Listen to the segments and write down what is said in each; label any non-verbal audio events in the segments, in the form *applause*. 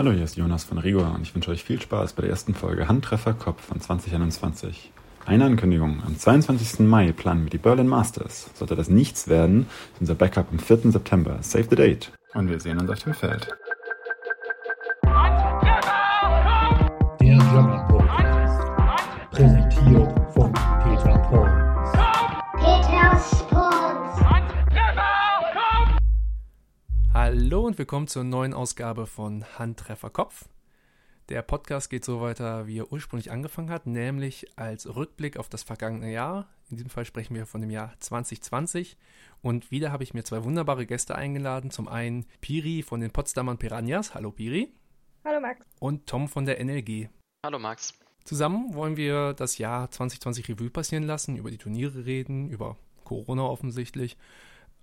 Hallo, hier ist Jonas von Rigo und ich wünsche euch viel Spaß bei der ersten Folge Handtreffer Kopf von 2021. Eine Ankündigung. Am 22. Mai planen wir die Berlin Masters. Sollte das nichts werden, ist unser Backup am 4. September. Save the date. Und wir sehen uns auf dem Feld. Hallo und willkommen zur neuen Ausgabe von Handtreffer Kopf. Der Podcast geht so weiter, wie er ursprünglich angefangen hat, nämlich als Rückblick auf das vergangene Jahr. In diesem Fall sprechen wir von dem Jahr 2020. Und wieder habe ich mir zwei wunderbare Gäste eingeladen. Zum einen Piri von den Potsdamern Piranhas. Hallo Piri. Hallo Max. Und Tom von der NLG. Hallo Max. Zusammen wollen wir das Jahr 2020 Revue passieren lassen, über die Turniere reden, über Corona offensichtlich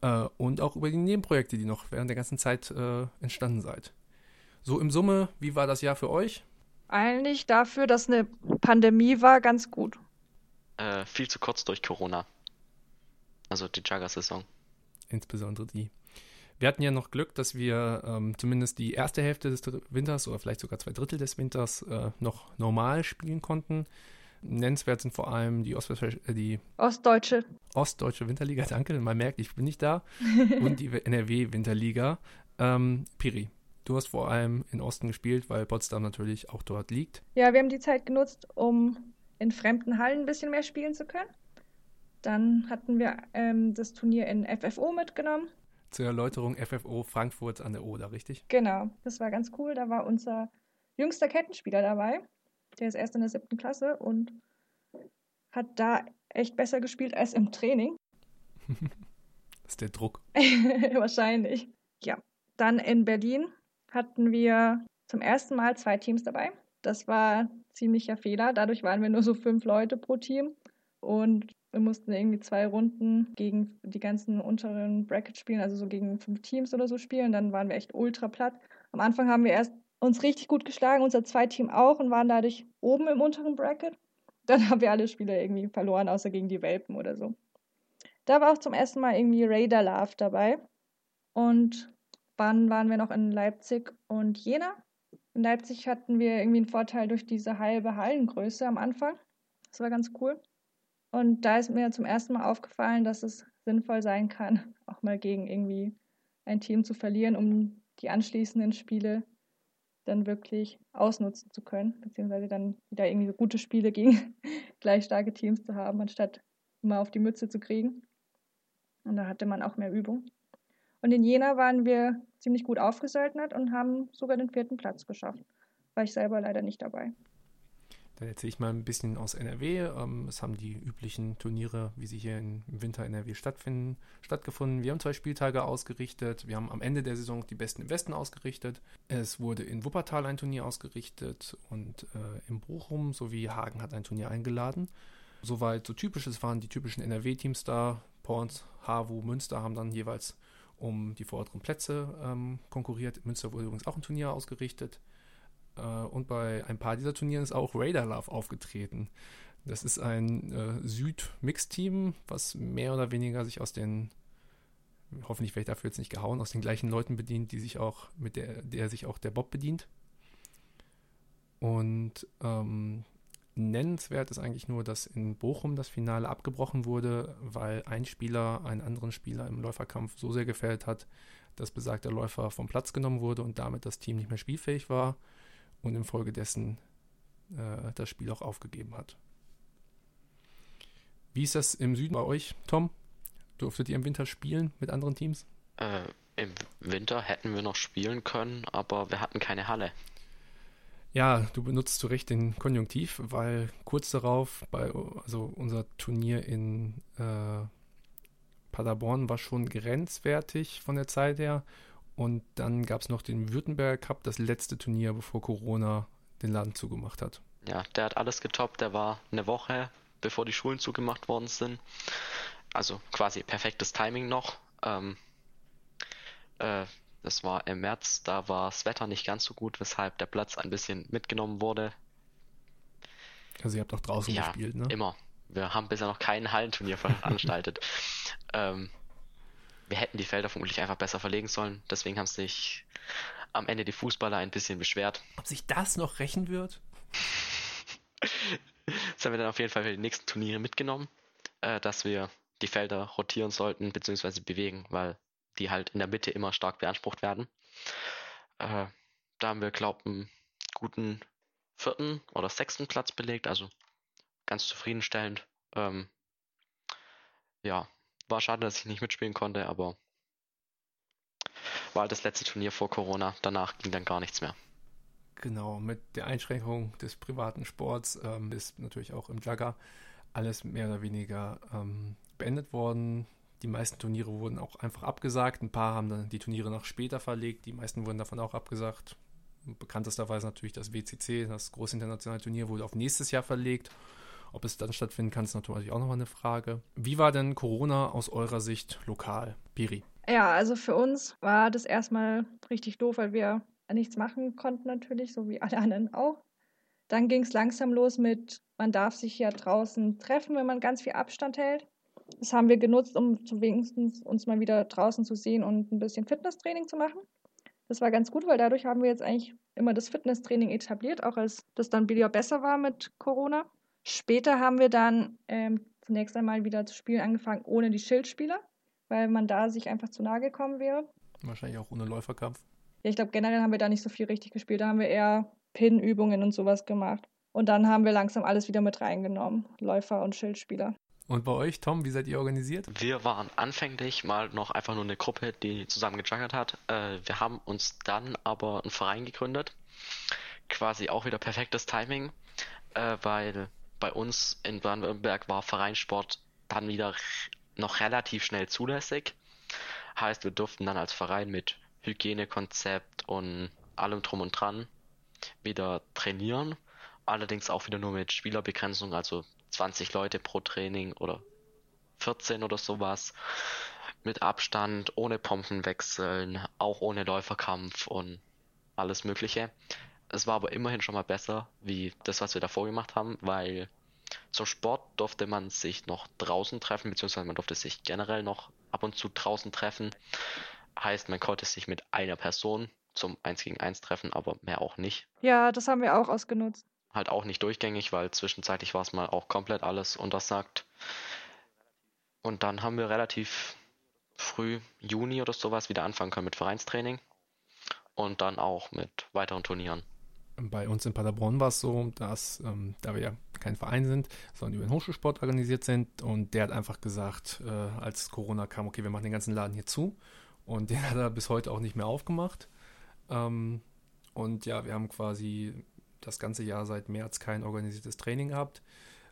äh, und auch über die Nebenprojekte, die noch während der ganzen Zeit äh, entstanden seid. So im Summe, wie war das Jahr für euch? Eigentlich dafür, dass eine Pandemie war, ganz gut. Äh, viel zu kurz durch Corona. Also die Jugger-Saison. Insbesondere die. Wir hatten ja noch Glück, dass wir ähm, zumindest die erste Hälfte des Winters oder vielleicht sogar zwei Drittel des Winters äh, noch normal spielen konnten. Nennenswert sind vor allem die, Ostwestfäl- äh, die Ostdeutsche. Ostdeutsche Winterliga, *laughs* danke, man merkt, ich bin nicht da, *laughs* und die NRW-Winterliga. Ähm, Piri, du hast vor allem in Osten gespielt, weil Potsdam natürlich auch dort liegt. Ja, wir haben die Zeit genutzt, um in fremden Hallen ein bisschen mehr spielen zu können. Dann hatten wir ähm, das Turnier in FFO mitgenommen. Zur Erläuterung FFO Frankfurt an der Oder, richtig? Genau, das war ganz cool. Da war unser jüngster Kettenspieler dabei. Der ist erst in der siebten Klasse und hat da echt besser gespielt als im Training. *laughs* Das ist der Druck. Wahrscheinlich. Ja. Dann in Berlin hatten wir zum ersten Mal zwei Teams dabei. Das war ziemlicher Fehler. Dadurch waren wir nur so fünf Leute pro Team. Und wir mussten irgendwie zwei Runden gegen die ganzen unteren Brackets spielen, also so gegen fünf Teams oder so spielen. Dann waren wir echt ultra platt. Am Anfang haben wir erst uns richtig gut geschlagen, unser Zweiteam auch, und waren dadurch oben im unteren Bracket. Dann haben wir alle Spiele irgendwie verloren, außer gegen die Welpen oder so. Da war auch zum ersten Mal irgendwie Raider Love dabei. Und dann waren wir noch in Leipzig und Jena. In Leipzig hatten wir irgendwie einen Vorteil durch diese halbe Hallengröße am Anfang. Das war ganz cool. Und da ist mir zum ersten Mal aufgefallen, dass es sinnvoll sein kann, *laughs* auch mal gegen irgendwie ein Team zu verlieren, um die anschließenden Spiele dann wirklich ausnutzen zu können, beziehungsweise dann wieder irgendwie so gute Spiele gegen *laughs* gleich starke Teams zu haben, anstatt immer auf die Mütze zu kriegen. Und da hatte man auch mehr Übung. Und in Jena waren wir ziemlich gut aufgesöldnert und haben sogar den vierten Platz geschafft. War ich selber leider nicht dabei. Dann erzähle ich mal ein bisschen aus NRW. Ähm, es haben die üblichen Turniere, wie sie hier im Winter in NRW stattfinden, stattgefunden. Wir haben zwei Spieltage ausgerichtet. Wir haben am Ende der Saison die Besten im Westen ausgerichtet. Es wurde in Wuppertal ein Turnier ausgerichtet und äh, in Bochum sowie Hagen hat ein Turnier eingeladen. Soweit so typisch. Es waren die typischen NRW-Teams da. Porns, HAWU, Münster haben dann jeweils um die vorderen Plätze ähm, konkurriert. Münster wurde übrigens auch ein Turnier ausgerichtet. Äh, und bei ein paar dieser Turnieren ist auch Radar Love aufgetreten. Das ist ein äh, Süd-Mix-Team, was mehr oder weniger sich aus den, hoffentlich werde ich dafür jetzt nicht gehauen, aus den gleichen Leuten bedient, die sich auch, mit der, der sich auch der Bob bedient. Und ähm, nennenswert ist eigentlich nur, dass in Bochum das Finale abgebrochen wurde, weil ein Spieler einen anderen Spieler im Läuferkampf so sehr gefällt hat, dass besagter Läufer vom Platz genommen wurde und damit das Team nicht mehr spielfähig war und infolgedessen äh, das Spiel auch aufgegeben hat. Wie ist das im Süden bei euch, Tom? Durftet ihr im Winter spielen mit anderen Teams? Äh, Im Winter hätten wir noch spielen können, aber wir hatten keine Halle. Ja, du benutzt zu Recht den Konjunktiv, weil kurz darauf, bei, also unser Turnier in äh, Paderborn war schon grenzwertig von der Zeit her. Und dann gab es noch den Württemberger Cup, das letzte Turnier, bevor Corona den Laden zugemacht hat. Ja, der hat alles getoppt. Der war eine Woche, bevor die Schulen zugemacht worden sind. Also quasi perfektes Timing noch. Ähm, äh, das war im März, da war das Wetter nicht ganz so gut, weshalb der Platz ein bisschen mitgenommen wurde. Also ihr habt auch draußen ja, gespielt, ne? immer. Wir haben bisher noch kein Hallenturnier veranstaltet. *laughs* ähm, wir hätten die Felder vermutlich einfach besser verlegen sollen. Deswegen haben sich am Ende die Fußballer ein bisschen beschwert. Ob sich das noch rächen wird? Das haben wir dann auf jeden Fall für die nächsten Turniere mitgenommen, äh, dass wir die Felder rotieren sollten bzw. bewegen, weil die halt in der Mitte immer stark beansprucht werden. Äh, da haben wir, glaube ich, einen guten vierten oder sechsten Platz belegt, also ganz zufriedenstellend. Ähm, ja, war schade, dass ich nicht mitspielen konnte, aber war halt das letzte Turnier vor Corona. Danach ging dann gar nichts mehr. Genau, mit der Einschränkung des privaten Sports ähm, ist natürlich auch im Jugger alles mehr oder weniger ähm, beendet worden. Die meisten Turniere wurden auch einfach abgesagt. Ein paar haben dann die Turniere nach später verlegt. Die meisten wurden davon auch abgesagt. Bekanntesterweise natürlich das WCC, das große internationale Turnier, wurde auf nächstes Jahr verlegt. Ob es dann stattfinden kann, ist natürlich auch nochmal eine Frage. Wie war denn Corona aus eurer Sicht lokal? Piri. Ja, also für uns war das erstmal richtig doof, weil wir nichts machen konnten natürlich, so wie alle anderen auch. Dann ging es langsam los mit, man darf sich ja draußen treffen, wenn man ganz viel Abstand hält. Das haben wir genutzt, um zu wenigstens uns mal wieder draußen zu sehen und ein bisschen Fitnesstraining zu machen. Das war ganz gut, weil dadurch haben wir jetzt eigentlich immer das Fitnesstraining etabliert, auch als das dann wieder besser war mit Corona. Später haben wir dann ähm, zunächst einmal wieder zu spielen angefangen ohne die Schildspieler, weil man da sich einfach zu nahe gekommen wäre. Wahrscheinlich auch ohne Läuferkampf. Ja, ich glaube, generell haben wir da nicht so viel richtig gespielt. Da haben wir eher Pin-Übungen und sowas gemacht. Und dann haben wir langsam alles wieder mit reingenommen. Läufer und Schildspieler. Und bei euch, Tom, wie seid ihr organisiert? Wir waren anfänglich mal noch einfach nur eine Gruppe, die zusammen gejuggert hat. Äh, wir haben uns dann aber einen Verein gegründet. Quasi auch wieder perfektes Timing, äh, weil bei uns in Baden-Württemberg war Vereinssport dann wieder noch relativ schnell zulässig. Heißt, wir durften dann als Verein mit Hygienekonzept und allem drum und dran wieder trainieren. Allerdings auch wieder nur mit Spielerbegrenzung, also 20 Leute pro Training oder 14 oder sowas. Mit Abstand, ohne Pompen wechseln, auch ohne Läuferkampf und alles Mögliche. Es war aber immerhin schon mal besser wie das, was wir davor gemacht haben, weil zum Sport durfte man sich noch draußen treffen, beziehungsweise man durfte sich generell noch ab und zu draußen treffen. Heißt, man konnte sich mit einer Person zum 1 gegen 1 treffen, aber mehr auch nicht. Ja, das haben wir auch ausgenutzt. Halt auch nicht durchgängig, weil zwischenzeitlich war es mal auch komplett alles untersagt. Und dann haben wir relativ früh, Juni oder sowas, wieder anfangen können mit Vereinstraining und dann auch mit weiteren Turnieren. Bei uns in Paderborn war es so, dass, ähm, da wir ja kein Verein sind, sondern über den Hochschulsport organisiert sind und der hat einfach gesagt, äh, als Corona kam, okay, wir machen den ganzen Laden hier zu und den *laughs* hat er bis heute auch nicht mehr aufgemacht. Ähm, und ja, wir haben quasi das ganze Jahr seit März kein organisiertes Training gehabt.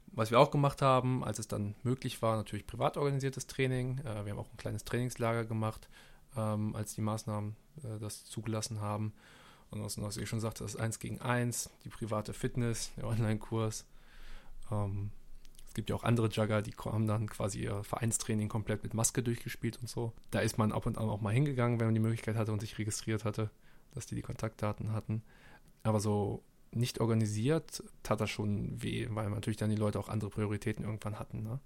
Was wir auch gemacht haben, als es dann möglich war, natürlich privat organisiertes Training. Äh, wir haben auch ein kleines Trainingslager gemacht, ähm, als die Maßnahmen äh, das zugelassen haben. Und was ich schon sagte, das 1 gegen 1, die private Fitness, der Online-Kurs. Ähm, es gibt ja auch andere Jugger, die haben dann quasi ihr Vereinstraining komplett mit Maske durchgespielt und so. Da ist man ab und an auch mal hingegangen, wenn man die Möglichkeit hatte und sich registriert hatte, dass die die Kontaktdaten hatten. Aber so nicht organisiert tat das schon weh, weil natürlich dann die Leute auch andere Prioritäten irgendwann hatten. Ne?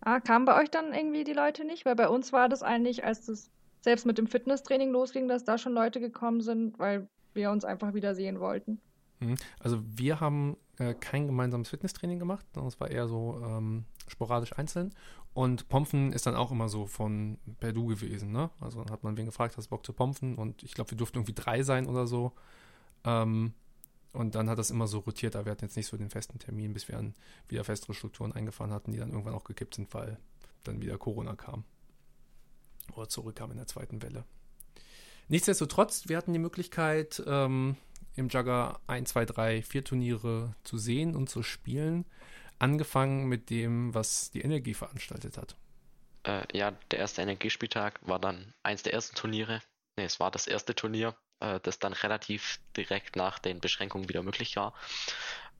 Ah, kamen bei euch dann irgendwie die Leute nicht? Weil bei uns war das eigentlich, als das selbst mit dem Fitnesstraining losging, dass da schon Leute gekommen sind, weil wir uns einfach wieder sehen wollten. Mhm. Also wir haben äh, kein gemeinsames Fitnesstraining gemacht, das war eher so ähm, sporadisch einzeln. Und Pompfen ist dann auch immer so von per Du gewesen. Ne? Also dann hat man wen gefragt, hast du Bock zu Pompfen? Und ich glaube, wir durften irgendwie drei sein oder so. Ähm, und dann hat das immer so rotiert, aber wir hatten jetzt nicht so den festen Termin, bis wir dann wieder festere Strukturen eingefahren hatten, die dann irgendwann auch gekippt sind, weil dann wieder Corona kam. Oder zurückkam in der zweiten Welle. Nichtsdestotrotz, wir hatten die Möglichkeit, ähm, im Jugger 1, 2, 3, 4 Turniere zu sehen und zu spielen. Angefangen mit dem, was die Energie veranstaltet hat. Äh, ja, der erste Energiespieltag war dann eins der ersten Turniere. Ne, es war das erste Turnier, äh, das dann relativ direkt nach den Beschränkungen wieder möglich war.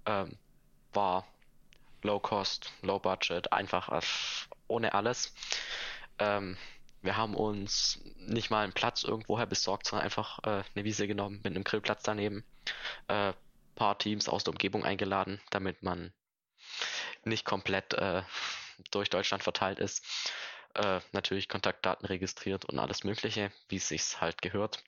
Ähm, war Low Cost, Low Budget, einfach ohne alles. Ähm, wir haben uns nicht mal einen Platz irgendwoher besorgt, sondern einfach äh, eine Wiese genommen mit einem Grillplatz daneben. Äh, paar Teams aus der Umgebung eingeladen, damit man nicht komplett äh, durch Deutschland verteilt ist. Äh, natürlich Kontaktdaten registriert und alles Mögliche, wie es sich halt gehört.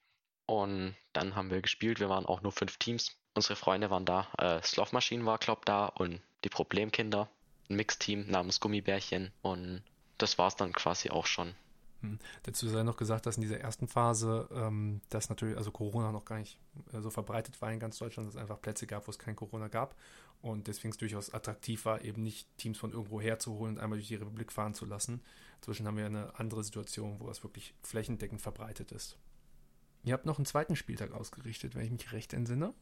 Und dann haben wir gespielt. Wir waren auch nur fünf Teams. Unsere Freunde waren da. Äh, Sloth Machine war, glaub, da und die Problemkinder. Ein Mixteam namens Gummibärchen. Und das war's dann quasi auch schon. Hm. Dazu sei noch gesagt, dass in dieser ersten Phase ähm, das natürlich, also Corona noch gar nicht äh, so verbreitet war in ganz Deutschland, dass es einfach Plätze gab, wo es kein Corona gab und deswegen es durchaus attraktiv war, eben nicht Teams von irgendwo herzuholen und einmal durch die Republik fahren zu lassen. Inzwischen haben wir eine andere Situation, wo es wirklich flächendeckend verbreitet ist. Ihr habt noch einen zweiten Spieltag ausgerichtet, wenn ich mich recht entsinne.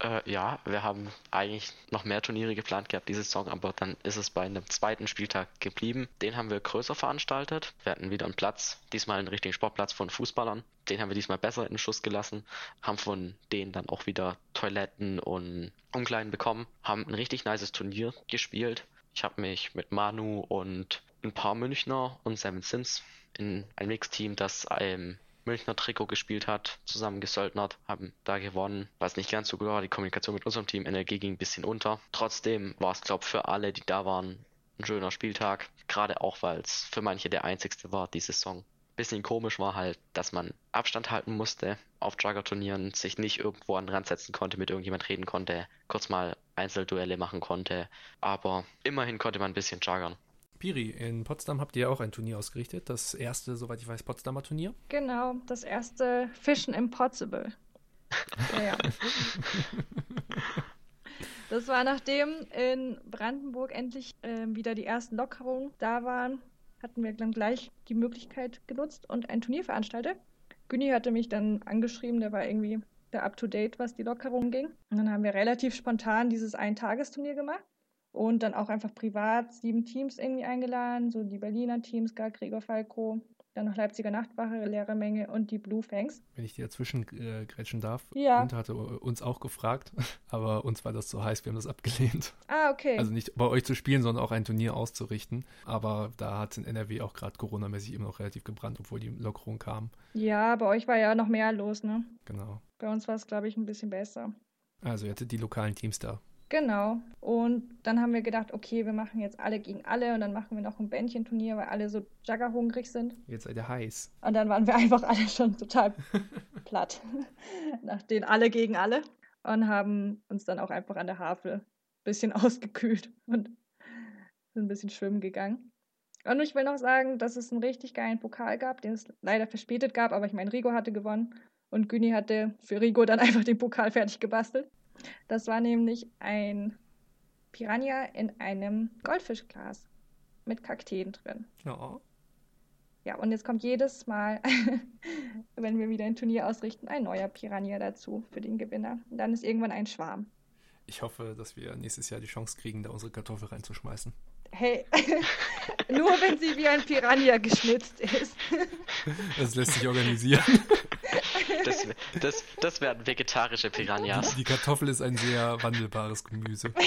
Äh, ja, wir haben eigentlich noch mehr Turniere geplant gehabt diese Saison, aber dann ist es bei einem zweiten Spieltag geblieben. Den haben wir größer veranstaltet. Wir hatten wieder einen Platz, diesmal einen richtigen Sportplatz von Fußballern. Den haben wir diesmal besser in den Schuss gelassen, haben von denen dann auch wieder Toiletten und Umkleiden bekommen, haben ein richtig nices Turnier gespielt. Ich habe mich mit Manu und ein paar Münchner und Seven Sins in ein Mixteam, das ähm, Münchner Trikot gespielt hat, zusammen gesöldnert, haben da gewonnen. Was nicht ganz so gut war, die Kommunikation mit unserem Team NRG ging ein bisschen unter. Trotzdem war es, glaube ich, für alle, die da waren, ein schöner Spieltag. Gerade auch, weil es für manche der einzigste war, die Saison. Bisschen komisch war halt, dass man Abstand halten musste auf Jugger-Turnieren, sich nicht irgendwo an den Rand setzen konnte, mit irgendjemand reden konnte, kurz mal Einzelduelle machen konnte. Aber immerhin konnte man ein bisschen juggern. Piri, in Potsdam habt ihr auch ein Turnier ausgerichtet. Das erste, soweit ich weiß, Potsdamer Turnier. Genau, das erste Fischen Impossible. *laughs* Ja, ja. Das war nachdem in Brandenburg endlich äh, wieder die ersten Lockerungen da waren, hatten wir dann gleich die Möglichkeit genutzt und ein Turnier veranstaltet. Günni hatte mich dann angeschrieben, der war irgendwie der up to date, was die Lockerungen ging. Und dann haben wir relativ spontan dieses Ein-Tagesturnier gemacht und dann auch einfach privat sieben Teams irgendwie eingeladen, so die Berliner Teams, gar Gregor Falco, dann noch Leipziger Nachtwache, leere Menge und die Blue Fangs. Wenn ich dir dazwischen äh, grätschen darf. Ja. Günther hatte uns auch gefragt, *laughs* aber uns war das zu heiß, wir haben das abgelehnt. Ah, okay. Also nicht bei euch zu spielen, sondern auch ein Turnier auszurichten. Aber da hat es in NRW auch gerade Corona-mäßig immer noch relativ gebrannt, obwohl die Lockerung kam. ja, bei euch war ja noch mehr los, ne? Genau. Bei uns war es, glaube ich, ein bisschen besser. Also ihr hattet die lokalen Teams da. Genau. Und dann haben wir gedacht, okay, wir machen jetzt alle gegen alle und dann machen wir noch ein Bändchenturnier, weil alle so juggerhungrig sind. Jetzt seid ihr heiß. Und dann waren wir *laughs* einfach alle schon total platt. *laughs* Nach den alle gegen alle. Und haben uns dann auch einfach an der Havel ein bisschen *laughs* ausgekühlt und sind ein bisschen schwimmen gegangen. Und ich will noch sagen, dass es einen richtig geilen Pokal gab, den es leider verspätet gab, aber ich meine, Rigo hatte gewonnen und Güni hatte für Rigo dann einfach den Pokal fertig gebastelt. Das war nämlich ein Piranha in einem Goldfischglas mit Kakteen drin. Ja. Ja, und jetzt kommt jedes Mal, *laughs* wenn wir wieder ein Turnier ausrichten, ein neuer Piranha dazu für den Gewinner. Und dann ist irgendwann ein Schwarm. Ich hoffe, dass wir nächstes Jahr die Chance kriegen, da unsere Kartoffel reinzuschmeißen. Hey, *laughs* nur wenn sie wie ein Piranha geschnitzt ist. *laughs* Das lässt sich organisieren. Das, das, das wären vegetarische Piranhas. Die Kartoffel ist ein sehr wandelbares Gemüse. *laughs*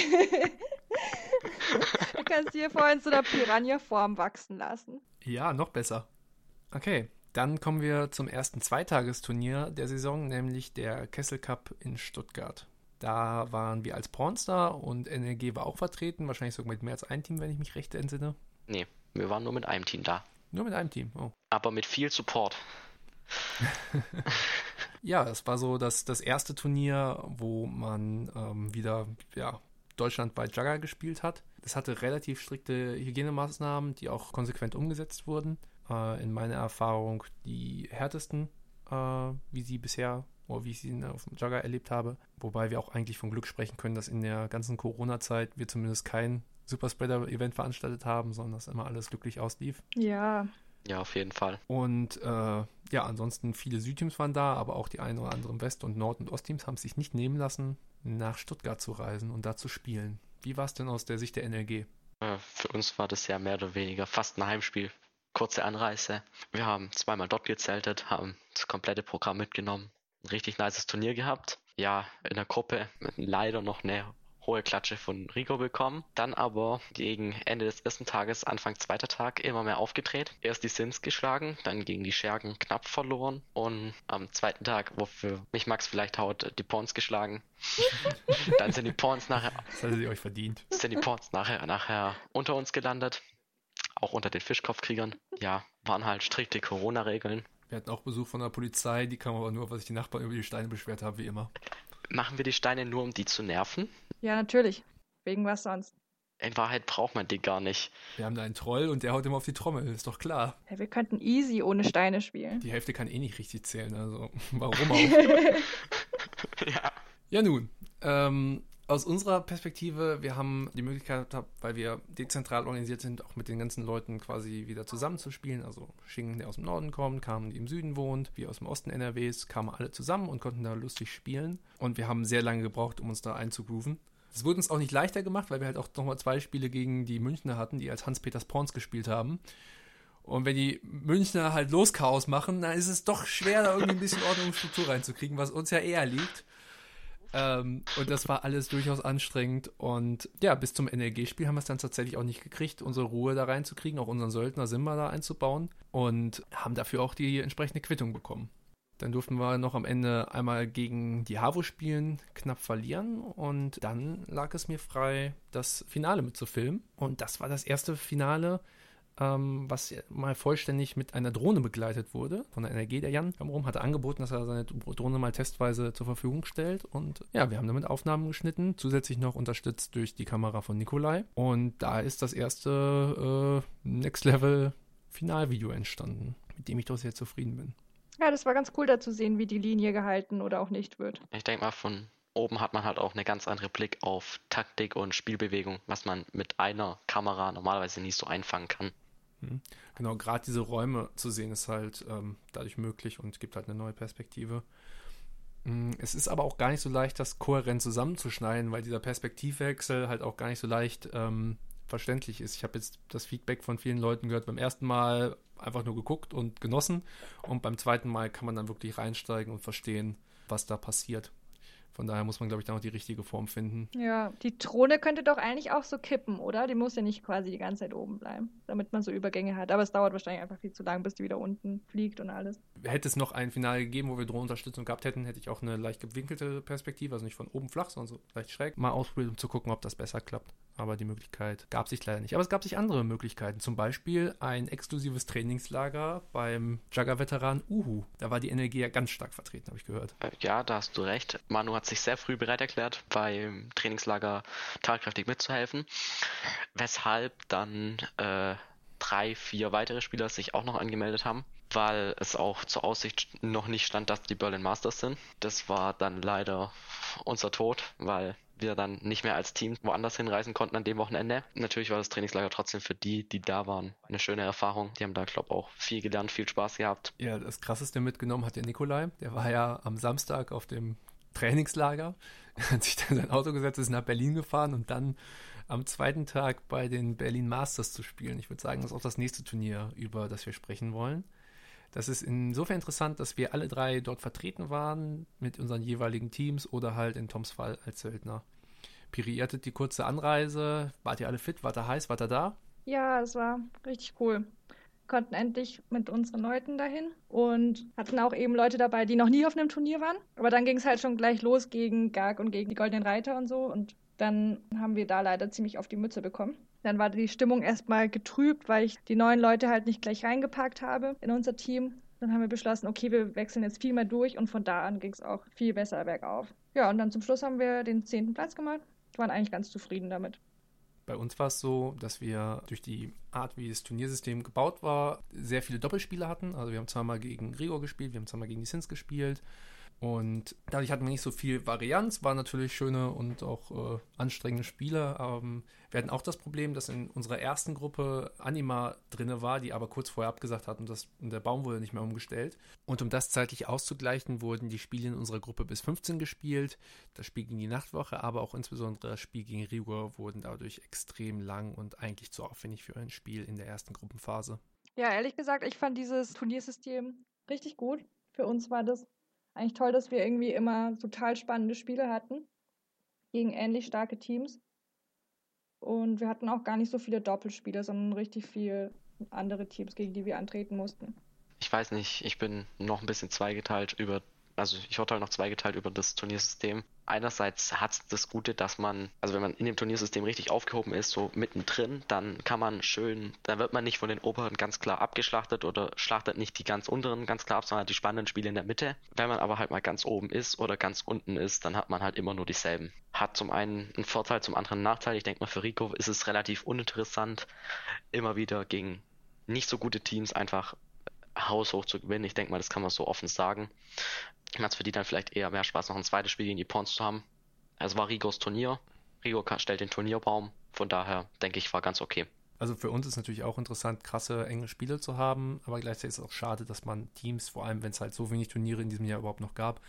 Du kannst sie hier vorhin zu einer Piranha-Form wachsen lassen. Ja, noch besser. Okay, dann kommen wir zum ersten Zweitagesturnier der Saison, nämlich der Kessel Cup in Stuttgart. Da waren wir als Pornstar und NRG war auch vertreten, wahrscheinlich sogar mit mehr als einem Team, wenn ich mich recht entsinne. Nee, wir waren nur mit einem Team da. Nur mit einem Team. Oh. Aber mit viel Support. *laughs* Ja, es war so das, das erste Turnier, wo man ähm, wieder ja, deutschlandweit Jugger gespielt hat. Es hatte relativ strikte Hygienemaßnahmen, die auch konsequent umgesetzt wurden. Äh, in meiner Erfahrung die härtesten, äh, wie sie bisher oder wie ich sie auf dem Jugger erlebt habe. Wobei wir auch eigentlich von Glück sprechen können, dass in der ganzen Corona-Zeit wir zumindest kein Superspreader-Event veranstaltet haben, sondern dass immer alles glücklich auslief. Ja, Ja, auf jeden Fall. Und äh, ja, ansonsten viele Südteams waren da, aber auch die ein oder anderen West- und Nord- und Ostteams haben es sich nicht nehmen lassen, nach Stuttgart zu reisen und da zu spielen. Wie war es denn aus der Sicht der NRG? Äh, Für uns war das ja mehr oder weniger fast ein Heimspiel. Kurze Anreise. Wir haben zweimal dort gezeltet, haben das komplette Programm mitgenommen. Ein richtig nices Turnier gehabt. Ja, in der Gruppe leider noch eine hohe Klatsche von Rico bekommen. Dann aber gegen Ende des ersten Tages, Anfang zweiter Tag, immer mehr aufgedreht. Erst die Sins geschlagen, dann gegen die Schergen knapp verloren. Und am zweiten Tag, wofür mich Max vielleicht haut, die Pawns geschlagen. *laughs* dann sind die Pawns nachher Das hattet ihr euch verdient. sind die Ports nachher, nachher unter uns gelandet. Auch unter den Fischkopfkriegern. Ja, waren halt strikte Corona-Regeln. Wir hatten auch Besuch von der Polizei, die kam aber nur, weil sich die Nachbarn über die Steine beschwert haben, wie immer. Machen wir die Steine nur, um die zu nerven? Ja, natürlich. Wegen was sonst? In Wahrheit braucht man die gar nicht. Wir haben da einen Troll und der haut immer auf die Trommel, ist doch klar. Ja, wir könnten easy ohne Steine spielen. Die Hälfte kann eh nicht richtig zählen, also warum *laughs* auch? *laughs* ja. Ja, nun, ähm, aus unserer Perspektive, wir haben die Möglichkeit gehabt, weil wir dezentral organisiert sind, auch mit den ganzen Leuten quasi wieder zusammenzuspielen. Also Schingen, der aus dem Norden kommt, Carmen, die im Süden wohnt, wir aus dem Osten NRWs, kamen alle zusammen und konnten da lustig spielen. Und wir haben sehr lange gebraucht, um uns da einzugrooven. Es wurde uns auch nicht leichter gemacht, weil wir halt auch nochmal zwei Spiele gegen die Münchner hatten, die als Hans-Peters Porns gespielt haben. Und wenn die Münchner halt Loschaos machen, dann ist es doch schwer, da irgendwie ein bisschen Ordnung und Struktur reinzukriegen, was uns ja eher liegt. Ähm, und das war alles durchaus anstrengend. Und ja, bis zum NLG-Spiel haben wir es dann tatsächlich auch nicht gekriegt, unsere Ruhe da reinzukriegen, auch unseren Söldner Simba da einzubauen. Und haben dafür auch die entsprechende Quittung bekommen. Dann durften wir noch am Ende einmal gegen die Havo spielen, knapp verlieren. Und dann lag es mir frei, das Finale mitzufilmen. Und das war das erste Finale, ähm, was mal vollständig mit einer Drohne begleitet wurde. Von der NRG, der Jan kam rum, hatte angeboten, dass er seine Drohne mal testweise zur Verfügung stellt. Und ja, wir haben damit Aufnahmen geschnitten, zusätzlich noch unterstützt durch die Kamera von Nikolai. Und da ist das erste äh, Next Level Finalvideo entstanden, mit dem ich doch sehr zufrieden bin. Ja, das war ganz cool da zu sehen, wie die Linie gehalten oder auch nicht wird. Ich denke mal, von oben hat man halt auch eine ganz andere Blick auf Taktik und Spielbewegung, was man mit einer Kamera normalerweise nie so einfangen kann. Mhm. Genau, gerade diese Räume zu sehen ist halt ähm, dadurch möglich und gibt halt eine neue Perspektive. Mm, es ist aber auch gar nicht so leicht, das kohärent zusammenzuschneiden, weil dieser Perspektivwechsel halt auch gar nicht so leicht ähm, verständlich ist. Ich habe jetzt das Feedback von vielen Leuten gehört, beim ersten Mal einfach nur geguckt und genossen und beim zweiten Mal kann man dann wirklich reinsteigen und verstehen, was da passiert. Von daher muss man, glaube ich, da noch die richtige Form finden. Ja, die Drohne könnte doch eigentlich auch so kippen, oder? Die muss ja nicht quasi die ganze Zeit oben bleiben, damit man so Übergänge hat. Aber es dauert wahrscheinlich einfach viel zu lang, bis die wieder unten fliegt und alles. Hätte es noch ein Finale gegeben, wo wir Drohnenunterstützung gehabt hätten, hätte ich auch eine leicht gewinkelte Perspektive, also nicht von oben flach, sondern so leicht schräg, mal ausprobiert, um zu gucken, ob das besser klappt. Aber die Möglichkeit gab sich leider nicht. Aber es gab sich andere Möglichkeiten. Zum Beispiel ein exklusives Trainingslager beim Jagger-Veteran Uhu. Da war die Energie ja ganz stark vertreten, habe ich gehört. Äh, Ja, da hast du recht. Manu hat sich sehr früh bereit erklärt, beim Trainingslager tatkräftig mitzuhelfen, weshalb dann äh, drei, vier weitere Spieler sich auch noch angemeldet haben, weil es auch zur Aussicht noch nicht stand, dass die Berlin Masters sind. Das war dann leider unser Tod, weil wir dann nicht mehr als Team woanders hinreisen konnten an dem Wochenende. Natürlich war das Trainingslager trotzdem für die, die da waren, eine schöne Erfahrung. Die haben da, glaube ich, auch viel gelernt, viel Spaß gehabt. Ja, das krasseste mitgenommen hat der Nikolai. Der war ja am Samstag auf dem Trainingslager, *laughs* hat sich dann in sein Auto gesetzt, ist nach Berlin gefahren und dann am zweiten Tag bei den Berlin Masters zu spielen. Ich würde sagen, das ist auch das nächste Turnier, über das wir sprechen wollen. Das ist insofern interessant, dass wir alle drei dort vertreten waren mit unseren jeweiligen Teams oder halt in Toms Fall als Söldner. Piri, ihr hattet die kurze Anreise. Wart ihr alle fit? Wart ihr heiß? Wart ihr da? Ja, es war richtig cool. Konnten endlich mit unseren Leuten dahin und hatten auch eben Leute dabei, die noch nie auf einem Turnier waren. Aber dann ging es halt schon gleich los gegen Garg und gegen die Goldenen Reiter und so. Und dann haben wir da leider ziemlich auf die Mütze bekommen. Dann war die Stimmung erstmal getrübt, weil ich die neuen Leute halt nicht gleich reingepackt habe in unser Team. Dann haben wir beschlossen, okay, wir wechseln jetzt viel mehr durch und von da an ging es auch viel besser bergauf. Ja, und dann zum Schluss haben wir den zehnten Platz gemacht. Wir waren eigentlich ganz zufrieden damit. Bei uns war es so, dass wir durch die Art, wie das Turniersystem gebaut war, sehr viele Doppelspiele hatten. Also wir haben zweimal gegen Rigor gespielt, wir haben zweimal gegen die Sins gespielt. Und dadurch hatten wir nicht so viel Varianz, waren natürlich schöne und auch äh, anstrengende Spiele. Ähm, wir hatten auch das Problem, dass in unserer ersten Gruppe Anima drinne war, die aber kurz vorher abgesagt hat und, das, und der Baum wurde nicht mehr umgestellt. Und um das zeitlich auszugleichen, wurden die Spiele in unserer Gruppe bis 15 gespielt. Das Spiel gegen die Nachtwoche, aber auch insbesondere das Spiel gegen Rigor wurden dadurch extrem lang und eigentlich zu aufwendig für ein Spiel in der ersten Gruppenphase. Ja, ehrlich gesagt, ich fand dieses Turniersystem richtig gut. Für uns war das eigentlich toll, dass wir irgendwie immer total spannende Spiele hatten gegen ähnlich starke Teams. Und wir hatten auch gar nicht so viele Doppelspiele, sondern richtig viel andere Teams, gegen die wir antreten mussten. Ich weiß nicht, ich bin noch ein bisschen zweigeteilt über, also ich urteile noch zweigeteilt über das Turniersystem. Einerseits hat es das Gute, dass man, also wenn man in dem Turniersystem richtig aufgehoben ist, so mittendrin, dann kann man schön, dann wird man nicht von den oberen ganz klar abgeschlachtet oder schlachtet nicht die ganz unteren ganz klar ab, sondern die spannenden Spiele in der Mitte. Wenn man aber halt mal ganz oben ist oder ganz unten ist, dann hat man halt immer nur dieselben. Hat zum einen einen Vorteil, zum anderen einen Nachteil. Ich denke mal, für Rico ist es relativ uninteressant, immer wieder gegen nicht so gute Teams einfach haushoch zu gewinnen. Ich denke mal, das kann man so offen sagen. Macht es für die dann vielleicht eher mehr Spaß, noch ein zweites Spiel gegen die Pawns zu haben. Es war Rigos Turnier. Rigo stellt den Turnierbaum. Von daher denke ich, war ganz okay. Also für uns ist natürlich auch interessant, krasse, enge Spiele zu haben, aber gleichzeitig ist es auch schade, dass man Teams, vor allem wenn es halt so wenig Turniere in diesem Jahr überhaupt noch gab,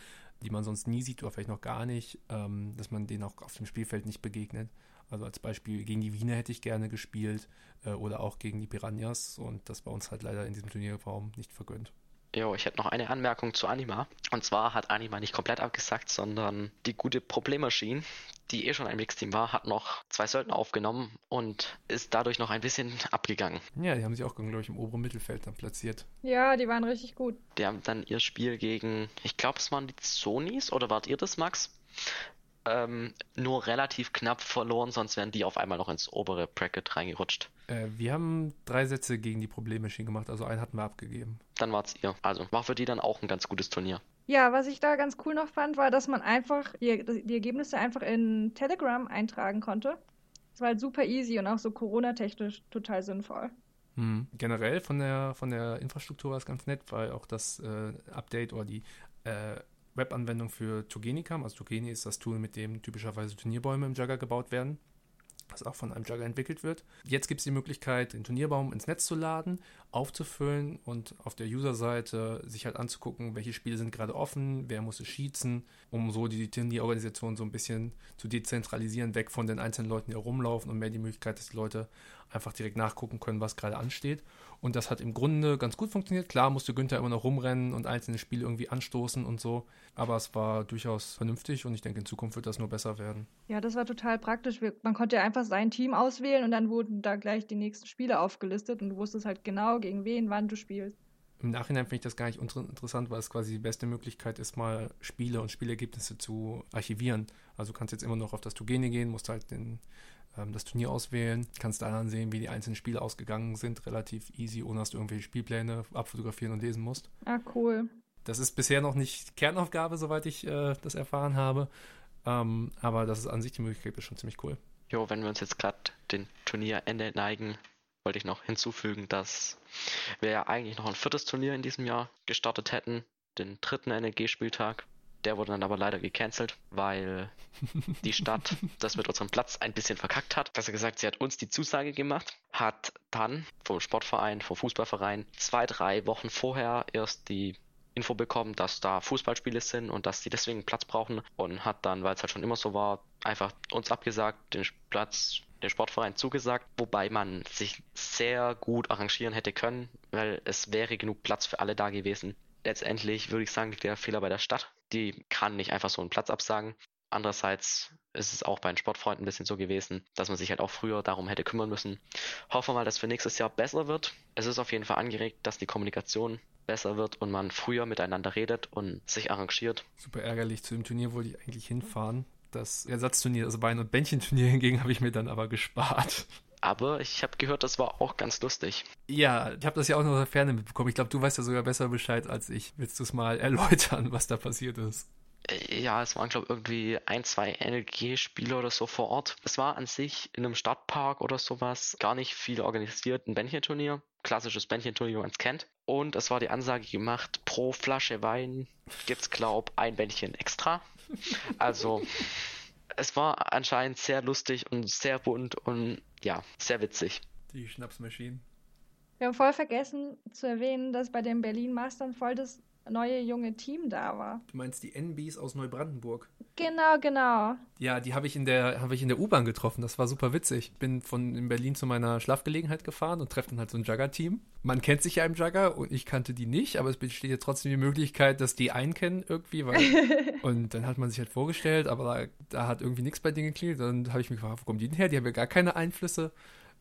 die man sonst nie sieht oder vielleicht noch gar nicht, ähm, dass man denen auch auf dem Spielfeld nicht begegnet. Also als Beispiel gegen die Wiener hätte ich gerne gespielt äh, oder auch gegen die Piranhas und das bei uns halt leider in diesem Turnierraum nicht vergönnt. Jo, ich hätte noch eine Anmerkung zu Anima. Und zwar hat Anima nicht komplett abgesagt, sondern die gute Problemmaschine, die eh schon ein Mixteam war, hat noch zwei Söldner aufgenommen und ist dadurch noch ein bisschen abgegangen. Ja, die haben sich auch, glaube ich, im oberen Mittelfeld dann platziert. Ja, die waren richtig gut. Die haben dann ihr Spiel gegen, ich glaube, es waren die Sonys oder wart ihr das, Max? Ähm, nur relativ knapp verloren, sonst wären die auf einmal noch ins obere Bracket reingerutscht. Äh, wir haben drei Sätze gegen die Problemmaschine gemacht, also einen hatten wir abgegeben. Dann war es ihr. Also war für die dann auch ein ganz gutes Turnier. Ja, was ich da ganz cool noch fand, war, dass man einfach die, die Ergebnisse einfach in Telegram eintragen konnte. Das war halt super easy und auch so Corona-technisch total sinnvoll. Hm. Generell von der, von der Infrastruktur war es ganz nett, weil auch das äh, Update oder die äh, Webanwendung für Togeni kam. Also Togeni ist das Tool, mit dem typischerweise Turnierbäume im Jugger gebaut werden was auch von einem Jugger entwickelt wird. Jetzt gibt es die Möglichkeit, den Turnierbaum ins Netz zu laden, aufzufüllen und auf der User-Seite sich halt anzugucken, welche Spiele sind gerade offen, wer muss es schießen, um so die Turnierorganisation so ein bisschen zu dezentralisieren, weg von den einzelnen Leuten, die herumlaufen und mehr die Möglichkeit, dass die Leute einfach direkt nachgucken können, was gerade ansteht. Und das hat im Grunde ganz gut funktioniert. Klar musste Günther immer noch rumrennen und einzelne Spiele irgendwie anstoßen und so. Aber es war durchaus vernünftig und ich denke, in Zukunft wird das nur besser werden. Ja, das war total praktisch. Man konnte ja einfach sein Team auswählen und dann wurden da gleich die nächsten Spiele aufgelistet und du wusstest halt genau, gegen wen, wann du spielst. Im Nachhinein finde ich das gar nicht interessant, weil es quasi die beste Möglichkeit ist, mal Spiele und Spielergebnisse zu archivieren. Also du kannst jetzt immer noch auf das Tugene gehen, musst halt den ähm, das Turnier auswählen, kannst dann sehen, wie die einzelnen Spiele ausgegangen sind, relativ easy, ohne dass du irgendwelche Spielpläne abfotografieren und lesen musst. Ah, cool. Das ist bisher noch nicht Kernaufgabe, soweit ich äh, das erfahren habe. Ähm, aber das ist an sich die Möglichkeit, ist schon ziemlich cool. Jo, wenn wir uns jetzt gerade den Turnierende neigen, wollte ich noch hinzufügen, dass wir ja eigentlich noch ein viertes Turnier in diesem Jahr gestartet hätten, den dritten NLG-Spieltag. Der wurde dann aber leider gecancelt, weil die Stadt *laughs* das mit unserem Platz ein bisschen verkackt hat. Besser gesagt, sie hat uns die Zusage gemacht, hat dann vom Sportverein, vom Fußballverein zwei, drei Wochen vorher erst die Info bekommen, dass da Fußballspiele sind und dass sie deswegen Platz brauchen und hat dann, weil es halt schon immer so war, einfach uns abgesagt, den Platz dem Sportverein zugesagt, wobei man sich sehr gut arrangieren hätte können, weil es wäre genug Platz für alle da gewesen. Letztendlich würde ich sagen, liegt der Fehler bei der Stadt die kann nicht einfach so einen Platz absagen. Andererseits ist es auch bei den Sportfreunden ein bisschen so gewesen, dass man sich halt auch früher darum hätte kümmern müssen. Hoffen wir mal, dass für nächstes Jahr besser wird. Es ist auf jeden Fall angeregt, dass die Kommunikation besser wird und man früher miteinander redet und sich arrangiert. Super ärgerlich. Zu dem Turnier wollte ich eigentlich hinfahren. Das Ersatzturnier, also Bein- und Bändchenturnier hingegen, *laughs* habe ich mir dann aber gespart. Aber ich habe gehört, das war auch ganz lustig. Ja, ich habe das ja auch noch aus der Ferne mitbekommen. Ich glaube, du weißt ja sogar besser Bescheid als ich. Willst du es mal erläutern, was da passiert ist? Äh, ja, es waren, glaube ich, irgendwie ein, zwei NLG-Spieler oder so vor Ort. Es war an sich in einem Stadtpark oder sowas gar nicht viel organisiert. Ein Bändchenturnier, klassisches Bändchenturnier, wie man es kennt. Und es war die Ansage gemacht, pro Flasche Wein gibt's, glaub, ein Bändchen extra. Also es war anscheinend sehr lustig und sehr bunt und ja, sehr witzig. Die Schnapsmaschinen. Wir haben voll vergessen zu erwähnen, dass bei den Berlin Mastern voll das neue junge Team da war. Du meinst die NBs aus Neubrandenburg? Genau, genau. Ja, die habe ich in der habe ich in der U-Bahn getroffen. Das war super witzig. Bin von in Berlin zu meiner Schlafgelegenheit gefahren und treffe dann halt so ein Jugger-Team. Man kennt sich ja im Jugger und ich kannte die nicht, aber es besteht ja trotzdem die Möglichkeit, dass die einen kennen irgendwie. *laughs* Und dann hat man sich halt vorgestellt, aber da, da hat irgendwie nichts bei denen geklingelt. Dann habe ich mich gefragt, wo kommen die denn her? Die haben ja gar keine Einflüsse.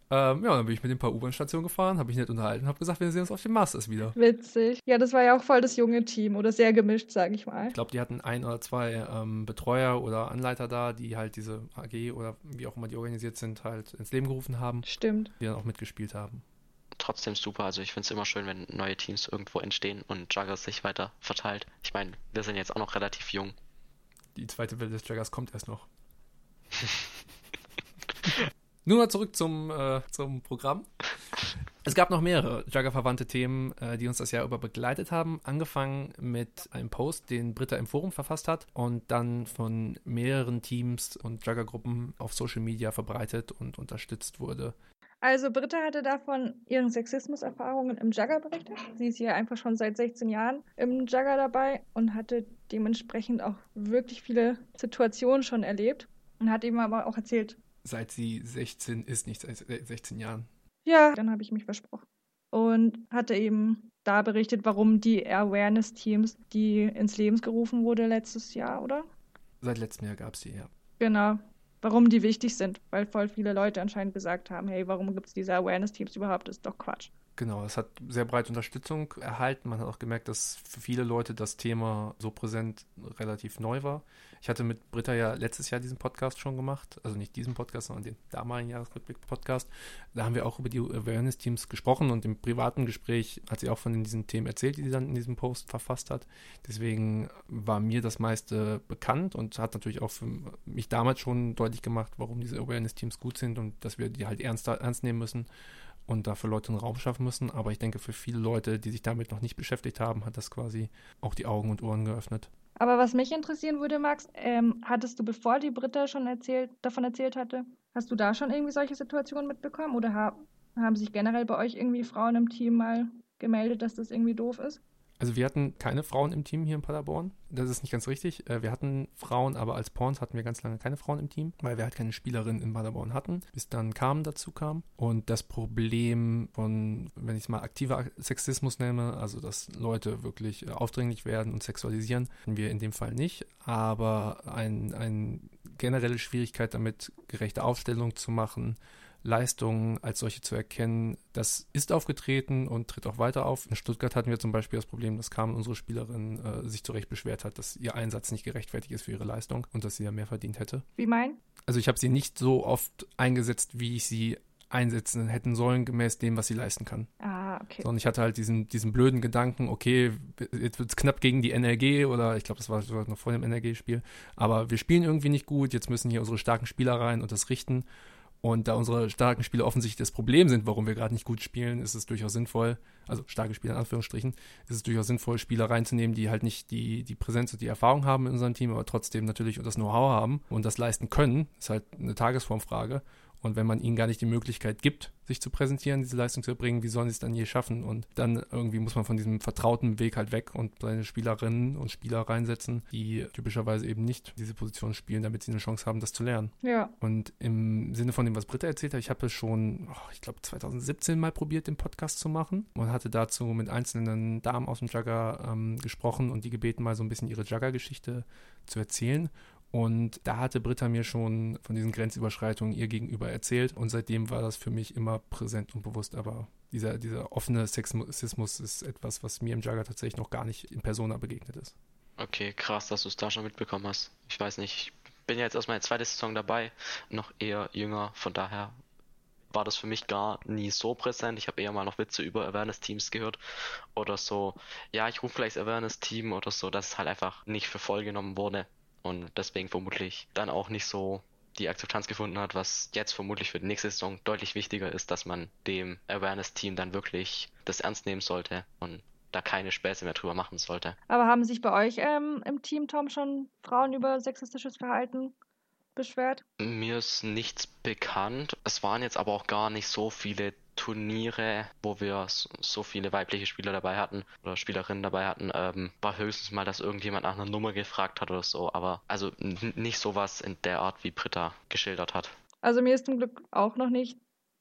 Ähm, ja, dann bin ich mit den paar U-Bahn-Stationen gefahren, habe mich nett unterhalten und habe gesagt, wir sehen uns auf dem Masters wieder. Witzig. Ja, das war ja auch voll das junge Team oder sehr gemischt, sage ich mal. Ich glaube, die hatten ein oder zwei ähm, Betreuer oder Anleiter da, die halt diese AG oder wie auch immer die organisiert sind, halt ins Leben gerufen haben, Stimmt. die dann auch mitgespielt haben. Trotzdem super. Also ich finde es immer schön, wenn neue Teams irgendwo entstehen und Juggers sich weiter verteilt. Ich meine, wir sind jetzt auch noch relativ jung. Die zweite Welle des Jaggers kommt erst noch. *laughs* Nur mal zurück zum, äh, zum Programm. Es gab noch mehrere Jugger-verwandte Themen, äh, die uns das Jahr über begleitet haben. Angefangen mit einem Post, den Britta im Forum verfasst hat und dann von mehreren Teams und Jugger-Gruppen auf Social Media verbreitet und unterstützt wurde. Also Britta hatte davon ihren Sexismus-Erfahrungen im Jugger berichtet. Sie ist hier einfach schon seit 16 Jahren im Jugger dabei und hatte dementsprechend auch wirklich viele Situationen schon erlebt und hat eben aber auch erzählt, Seit sie 16 ist, nicht seit äh, 16 Jahren. ja, dann habe ich mich versprochen. Und hatte eben da berichtet, warum die Awareness-Teams, die ins Leben gerufen wurde letztes Jahr, oder? Seit letztem Jahr gab es die, ja. Genau. Warum die wichtig sind, weil voll viele Leute anscheinend gesagt haben, hey, warum gibt es diese Awareness-Teams überhaupt? Das ist doch Quatsch. Genau, es hat sehr breite Unterstützung erhalten. Man hat auch gemerkt, dass für viele Leute das Thema so präsent relativ neu war. Ich hatte mit Britta ja letztes Jahr diesen Podcast schon gemacht, also nicht diesen Podcast, sondern den damaligen Jahresrückblick-Podcast. Da haben wir auch über die Awareness-Teams gesprochen und im privaten Gespräch hat sie auch von diesen Themen erzählt, die sie dann in diesem Post verfasst hat. Deswegen war mir das meiste bekannt und hat natürlich auch für mich damals schon deutlich gemacht, warum diese Awareness-Teams gut sind und dass wir die halt ernst, ernst nehmen müssen und dafür Leute einen Raum schaffen müssen. Aber ich denke, für viele Leute, die sich damit noch nicht beschäftigt haben, hat das quasi auch die Augen und Ohren geöffnet. Aber was mich interessieren würde, Max, ähm, hattest du, bevor die Britta schon erzählt, davon erzählt hatte, hast du da schon irgendwie solche Situationen mitbekommen? Oder ha haben sich generell bei euch irgendwie Frauen im Team mal gemeldet, dass das irgendwie doof ist? Also wir hatten keine Frauen im Team hier in Paderborn. Das ist nicht ganz richtig. Äh, Wir hatten Frauen, aber als Pawns hatten wir ganz lange keine Frauen im Team, weil wir halt keine Spielerin in Paderborn hatten, bis dann Carmen dazu kam. Und das Problem von, wenn ich es mal aktiver Sexismus nenne, also dass Leute wirklich äh, aufdringlich werden und sexualisieren, hatten wir in dem Fall nicht. Aber ein, eine generelle Schwierigkeit damit, gerechte Aufstellung zu machen, Leistungen als solche zu erkennen, das ist aufgetreten und tritt auch weiter auf. In Stuttgart hatten wir zum Beispiel das Problem, dass Carmen, unsere Spielerin, äh, sich zu Recht beschwert hat, dass ihr Einsatz nicht gerechtfertigt ist für ihre Leistung und dass sie ja mehr verdient hätte. Wie mein? Also ich habe sie nicht so oft eingesetzt, wie ich sie einsetzen hätten sollen, gemäß dem, was sie leisten kann. Ah, okay. Sondern ich hatte halt diesen, diesen blöden Gedanken, okay, jetzt wird es knapp gegen die NRG oder ich glaube, das war noch vor dem NRG-Spiel. Aber wir spielen irgendwie nicht gut, jetzt müssen hier unsere starken Spieler rein und das richten. Und da unsere starken Spieler offensichtlich das Problem sind, warum wir gerade nicht gut spielen, ist es durchaus sinnvoll, also starke Spieler in Anführungsstrichen, ist es durchaus sinnvoll, Spieler reinzunehmen, die halt nicht die, die Präsenz und die Erfahrung haben in unserem Team, aber trotzdem natürlich das Know-how haben und das leisten können. Ist halt eine Tagesformfrage. Und wenn man ihnen gar nicht die Möglichkeit gibt, sich zu präsentieren, diese Leistung zu erbringen, wie sollen sie es dann je schaffen? Und dann irgendwie muss man von diesem vertrauten Weg halt weg und seine Spielerinnen und Spieler reinsetzen, die typischerweise eben nicht diese Position spielen, damit sie eine Chance haben, das zu lernen. Ja. Und im Sinne von dem, was Britta erzählt hat, ich habe es schon, oh, ich glaube, 2017 mal probiert, den Podcast zu machen und hatte dazu mit einzelnen Damen aus dem Jugger ähm, gesprochen und die gebeten, mal so ein bisschen ihre Jugger-Geschichte zu erzählen. Und da hatte Britta mir schon von diesen Grenzüberschreitungen ihr gegenüber erzählt und seitdem war das für mich immer präsent und bewusst. Aber dieser, dieser offene Sexismus ist etwas, was mir im Jugger tatsächlich noch gar nicht in Persona begegnet ist. Okay, krass, dass du es da schon mitbekommen hast. Ich weiß nicht, ich bin ja jetzt aus meiner zweiten Saison dabei, noch eher jünger, von daher war das für mich gar nie so präsent. Ich habe eher mal noch Witze über Awareness-Teams gehört oder so, ja, ich rufe das Awareness-Team oder so, dass es halt einfach nicht für voll genommen wurde und deswegen vermutlich dann auch nicht so die Akzeptanz gefunden hat, was jetzt vermutlich für die nächste Saison deutlich wichtiger ist, dass man dem Awareness-Team dann wirklich das ernst nehmen sollte und da keine Späße mehr drüber machen sollte. Aber haben sich bei euch ähm, im Team, Tom, schon Frauen über sexistisches Verhalten beschwert? Mir ist nichts bekannt. Es waren jetzt aber auch gar nicht so viele Turniere, wo wir so, viele weibliche Spieler dabei hatten oder Spielerinnen dabei hatten. Ähm, war höchstens mal, dass irgendjemand nach einer Nummer gefragt hat oder so, aber also nicht sowas in der Art, wie Britta geschildert hat. Also mir ist zum Glück auch noch nicht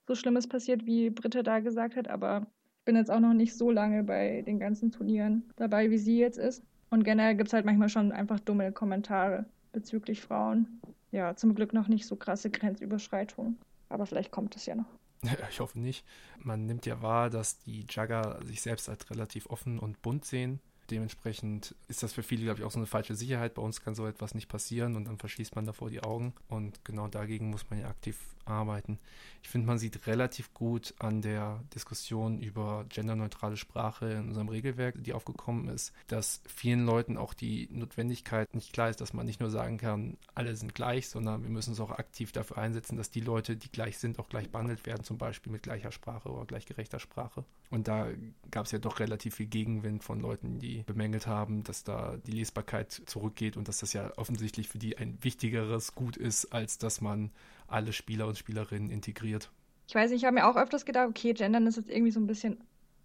so Schlimmes passiert, wie Britta da gesagt hat, aber ich bin jetzt auch noch nicht so lange bei den ganzen Turnieren dabei, wie sie jetzt ist. Und generell gibt es halt manchmal schon einfach dumme Kommentare bezüglich Frauen. Ja, zum Glück noch nicht so krasse Grenzüberschreitungen. Aber vielleicht kommt es ja noch. *laughs* Ich hoffe nicht. Man nimmt ja wahr, dass die Jugger sich selbst als relativ offen und bunt sehen. Dementsprechend ist das für viele, glaube ich, auch so eine falsche Sicherheit. Bei uns kann so etwas nicht passieren und dann verschließt man davor die Augen. Und genau dagegen muss man ja aktiv arbeiten. Ich finde, man sieht relativ gut an der Diskussion über genderneutrale Sprache in unserem Regelwerk, die aufgekommen ist, dass vielen Leuten auch die Notwendigkeit nicht klar ist, dass man nicht nur sagen kann, alle sind gleich, sondern wir müssen uns auch aktiv dafür einsetzen, dass die Leute, die gleich sind, auch gleich behandelt werden, zum Beispiel mit gleicher Sprache oder gleichgerechter Sprache. Und da gab es ja doch relativ viel Gegenwind von Leuten, die bemängelt haben, dass da die Lesbarkeit zurückgeht und dass das ja offensichtlich für die ein wichtigeres Gut ist, als dass man alle Spieler und Spielerinnen integriert. Ich weiß nicht, ich habe mir auch öfters gedacht, okay, Gendern ist jetzt irgendwie so ein bisschen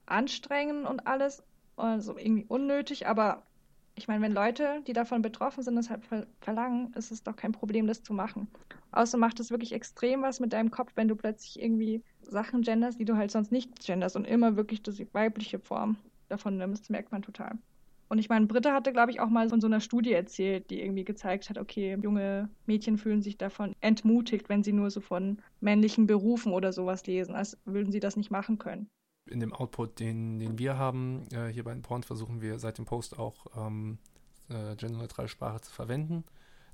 anstrengend und alles, also irgendwie unnötig, aber ich meine, wenn Leute, die davon betroffen sind, das halt verlangen, ist es doch kein Problem, das zu machen. Außer macht es wirklich extrem was mit deinem Kopf, wenn du plötzlich irgendwie Sachen genders, die du halt sonst nicht genderst und immer wirklich die weibliche Form davon nimmst, merkt man total. Und ich meine, Britta hatte, glaube ich, auch mal von so einer Studie erzählt, die irgendwie gezeigt hat, okay, junge Mädchen fühlen sich davon entmutigt, wenn sie nur so von männlichen Berufen oder sowas lesen, als würden sie das nicht machen können. In dem Output, den, den wir haben, äh, hier bei den Porn, versuchen wir seit dem Post auch ähm, äh, genderneutrale Sprache zu verwenden.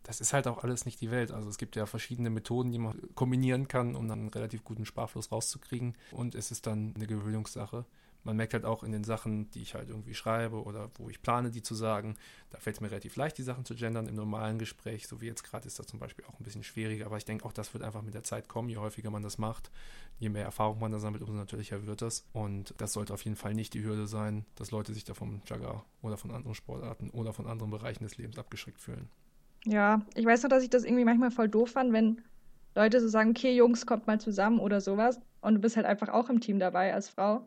Das ist halt auch alles nicht die Welt. Also es gibt ja verschiedene Methoden, die man kombinieren kann, um dann einen relativ guten Sprachfluss rauszukriegen. Und es ist dann eine Gewöhnungssache man merkt halt auch in den Sachen, die ich halt irgendwie schreibe oder wo ich plane, die zu sagen, da fällt es mir relativ leicht, die Sachen zu gendern. Im normalen Gespräch, so wie jetzt gerade, ist das zum Beispiel auch ein bisschen schwieriger. Aber ich denke auch, das wird einfach mit der Zeit kommen. Je häufiger man das macht, je mehr Erfahrung man da sammelt, umso natürlicher wird das. Und das sollte auf jeden Fall nicht die Hürde sein, dass Leute sich da vom Jugger oder von anderen Sportarten oder von anderen Bereichen des Lebens abgeschreckt fühlen. Ja, ich weiß noch, dass ich das irgendwie manchmal voll doof fand, wenn Leute so sagen, okay, Jungs, kommt mal zusammen oder sowas. Und du bist halt einfach auch im Team dabei als Frau.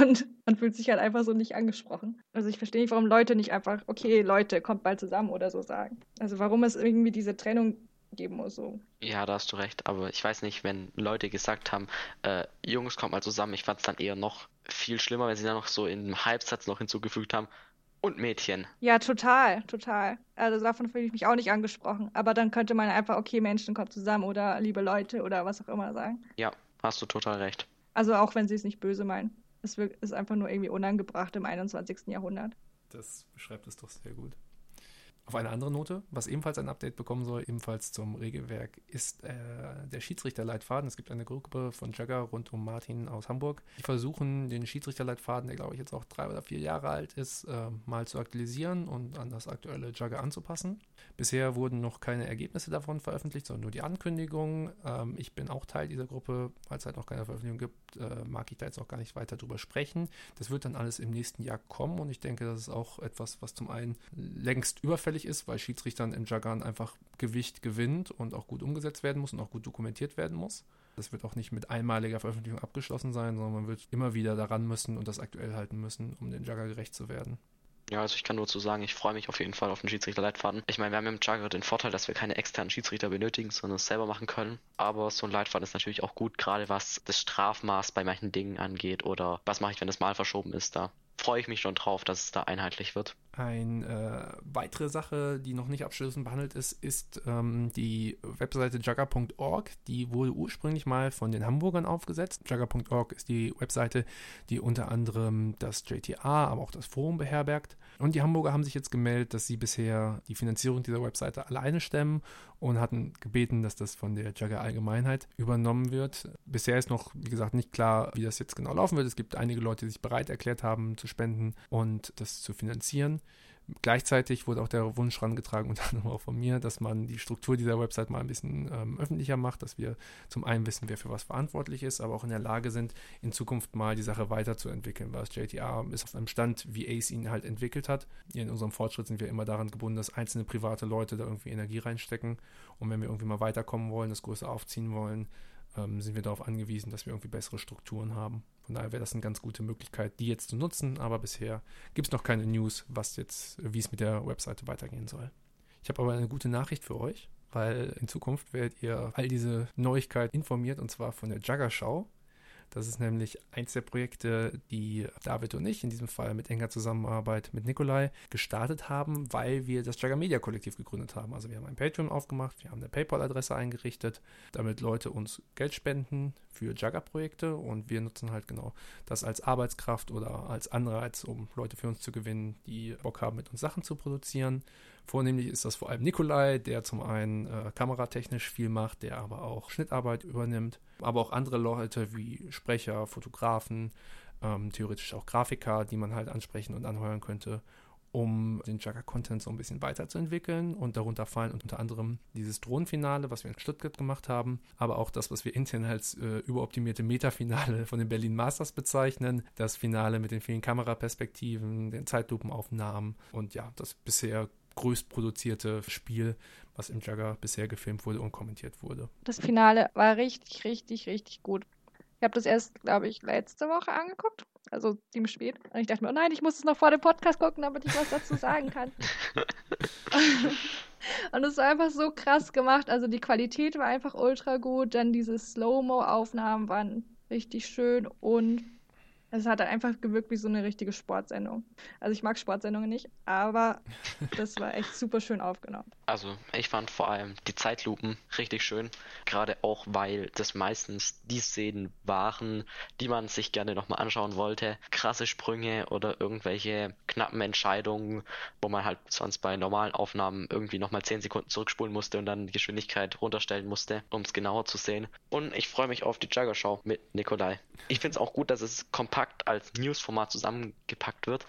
Und man fühlt sich halt einfach so nicht angesprochen. Also ich verstehe nicht, warum Leute nicht einfach, okay, Leute, kommt bald zusammen oder so sagen. Also warum es irgendwie diese Trennung geben muss. So. Ja, da hast du recht. Aber ich weiß nicht, wenn Leute gesagt haben, äh, Jungs, kommt mal zusammen, ich fand es dann eher noch viel schlimmer, wenn sie dann noch so in einem Halbsatz noch hinzugefügt haben, und Mädchen. Ja, total, total. Also davon fühle ich mich auch nicht angesprochen. Aber dann könnte man einfach, okay, Menschen kommt zusammen oder liebe Leute oder was auch immer sagen. Ja, hast du total recht. Also auch wenn sie es nicht böse meinen. Es ist einfach nur irgendwie unangebracht im 21. Jahrhundert. Das beschreibt es doch sehr gut. Auf eine andere Note, was ebenfalls ein Update bekommen soll, ebenfalls zum Regelwerk, ist äh, der Schiedsrichterleitfaden. Es gibt eine Gruppe von Jagger rund um Martin aus Hamburg. Die versuchen, den Schiedsrichterleitfaden, der glaube ich jetzt auch drei oder vier Jahre alt ist, äh, mal zu aktualisieren und an das aktuelle Jagger anzupassen. Bisher wurden noch keine Ergebnisse davon veröffentlicht, sondern nur die Ankündigung. Ähm, ich bin auch Teil dieser Gruppe. Weil es halt noch keine Veröffentlichung gibt, äh, mag ich da jetzt auch gar nicht weiter drüber sprechen. Das wird dann alles im nächsten Jahr kommen und ich denke, das ist auch etwas, was zum einen längst überfällig notwendig ist, weil Schiedsrichtern im Jargon einfach Gewicht gewinnt und auch gut umgesetzt werden muss und auch gut dokumentiert werden muss. Das wird auch nicht mit einmaliger Veröffentlichung abgeschlossen sein, sondern man wird immer wieder daran müssen und das aktuell halten müssen, um dem Jugger gerecht zu werden. Ja, also ich kann nur zu sagen, ich freue mich auf jeden Fall auf den Schiedsrichterleitfaden. Ich meine, wir haben im Jugger den Vorteil, dass wir keine externen Schiedsrichter benötigen, sondern es selber machen können. Aber so ein Leitfaden ist natürlich auch gut, gerade was das Strafmaß bei manchen Dingen angeht oder was mache ich, wenn das mal verschoben ist. Da freue ich mich schon drauf, dass es da einheitlich wird. Eine äh, weitere Sache, die noch nicht abschließend behandelt ist, ist ähm, die Webseite jugger.org. Die wurde ursprünglich mal von den Hamburgern aufgesetzt. Jugger.org ist die Webseite, die unter anderem das JTA, aber auch das Forum beherbergt. Und die Hamburger haben sich jetzt gemeldet, dass sie bisher die Finanzierung dieser Webseite alleine stemmen und hatten gebeten, dass das von der Jugger Allgemeinheit übernommen wird. Bisher ist noch, wie gesagt, nicht klar, wie das jetzt genau laufen wird. Es gibt einige Leute, die sich bereit erklärt haben zu spenden und das zu finanzieren. Gleichzeitig wurde auch der Wunsch herangetragen, *laughs* unter anderem auch von mir, dass man die Struktur dieser Website mal ein bisschen ähm, öffentlicher macht, dass wir zum einen wissen, wer für was verantwortlich ist, aber auch in der Lage sind, in Zukunft mal die Sache weiterzuentwickeln, weil das JTR ist auf einem Stand, wie Ace ihn halt entwickelt hat. In unserem Fortschritt sind wir immer daran gebunden, dass einzelne private Leute da irgendwie Energie reinstecken. Und wenn wir irgendwie mal weiterkommen wollen, das größer aufziehen wollen, ähm, sind wir darauf angewiesen, dass wir irgendwie bessere Strukturen haben. Von daher wäre das eine ganz gute Möglichkeit, die jetzt zu nutzen, aber bisher gibt es noch keine News, was jetzt, wie es mit der Webseite weitergehen soll. Ich habe aber eine gute Nachricht für euch, weil in Zukunft werdet ihr all diese Neuigkeiten informiert und zwar von der Jugger-Schau. Das ist nämlich eins der Projekte, die David und ich in diesem Fall mit enger Zusammenarbeit mit Nikolai gestartet haben, weil wir das Jagger Media Kollektiv gegründet haben. Also wir haben ein Patreon aufgemacht, wir haben eine PayPal-Adresse eingerichtet, damit Leute uns Geld spenden für Jagger-Projekte und wir nutzen halt genau das als Arbeitskraft oder als Anreiz, um Leute für uns zu gewinnen, die Bock haben, mit uns Sachen zu produzieren. Vornehmlich ist das vor allem Nikolai, der zum einen äh, kameratechnisch viel macht, der aber auch Schnittarbeit übernimmt, aber auch andere Leute wie Sprecher, Fotografen, ähm, theoretisch auch Grafiker, die man halt ansprechen und anheuern könnte, um den Jagger-Content so ein bisschen weiterzuentwickeln. Und darunter fallen unter anderem dieses Drohnenfinale, was wir in Stuttgart gemacht haben, aber auch das, was wir intern als äh, überoptimierte Metafinale von den Berlin Masters bezeichnen. Das Finale mit den vielen Kameraperspektiven, den Zeitlupenaufnahmen und ja, das bisher größtproduzierte Spiel, was im Jagger bisher gefilmt wurde und kommentiert wurde. Das Finale war richtig, richtig, richtig gut. Ich habe das erst, glaube ich, letzte Woche angeguckt, also ziemlich spät. Und ich dachte mir, oh nein, ich muss es noch vor dem Podcast gucken, damit ich was dazu sagen kann. *laughs* *laughs* und es war einfach so krass gemacht. Also die Qualität war einfach ultra gut. Dann diese Slow-Mo-Aufnahmen waren richtig schön und es hat einfach gewirkt wie so eine richtige Sportsendung. Also ich mag Sportsendungen nicht, aber *laughs* das war echt super schön aufgenommen. Also ich fand vor allem die Zeitlupen richtig schön, gerade auch weil das meistens die Szenen waren, die man sich gerne nochmal anschauen wollte. Krasse Sprünge oder irgendwelche knappen Entscheidungen, wo man halt sonst bei normalen Aufnahmen irgendwie nochmal 10 Sekunden zurückspulen musste und dann die Geschwindigkeit runterstellen musste, um es genauer zu sehen. Und ich freue mich auf die Jugger-Show mit Nikolai. Ich finde es auch gut, dass es kompakt als News-Format zusammengepackt wird,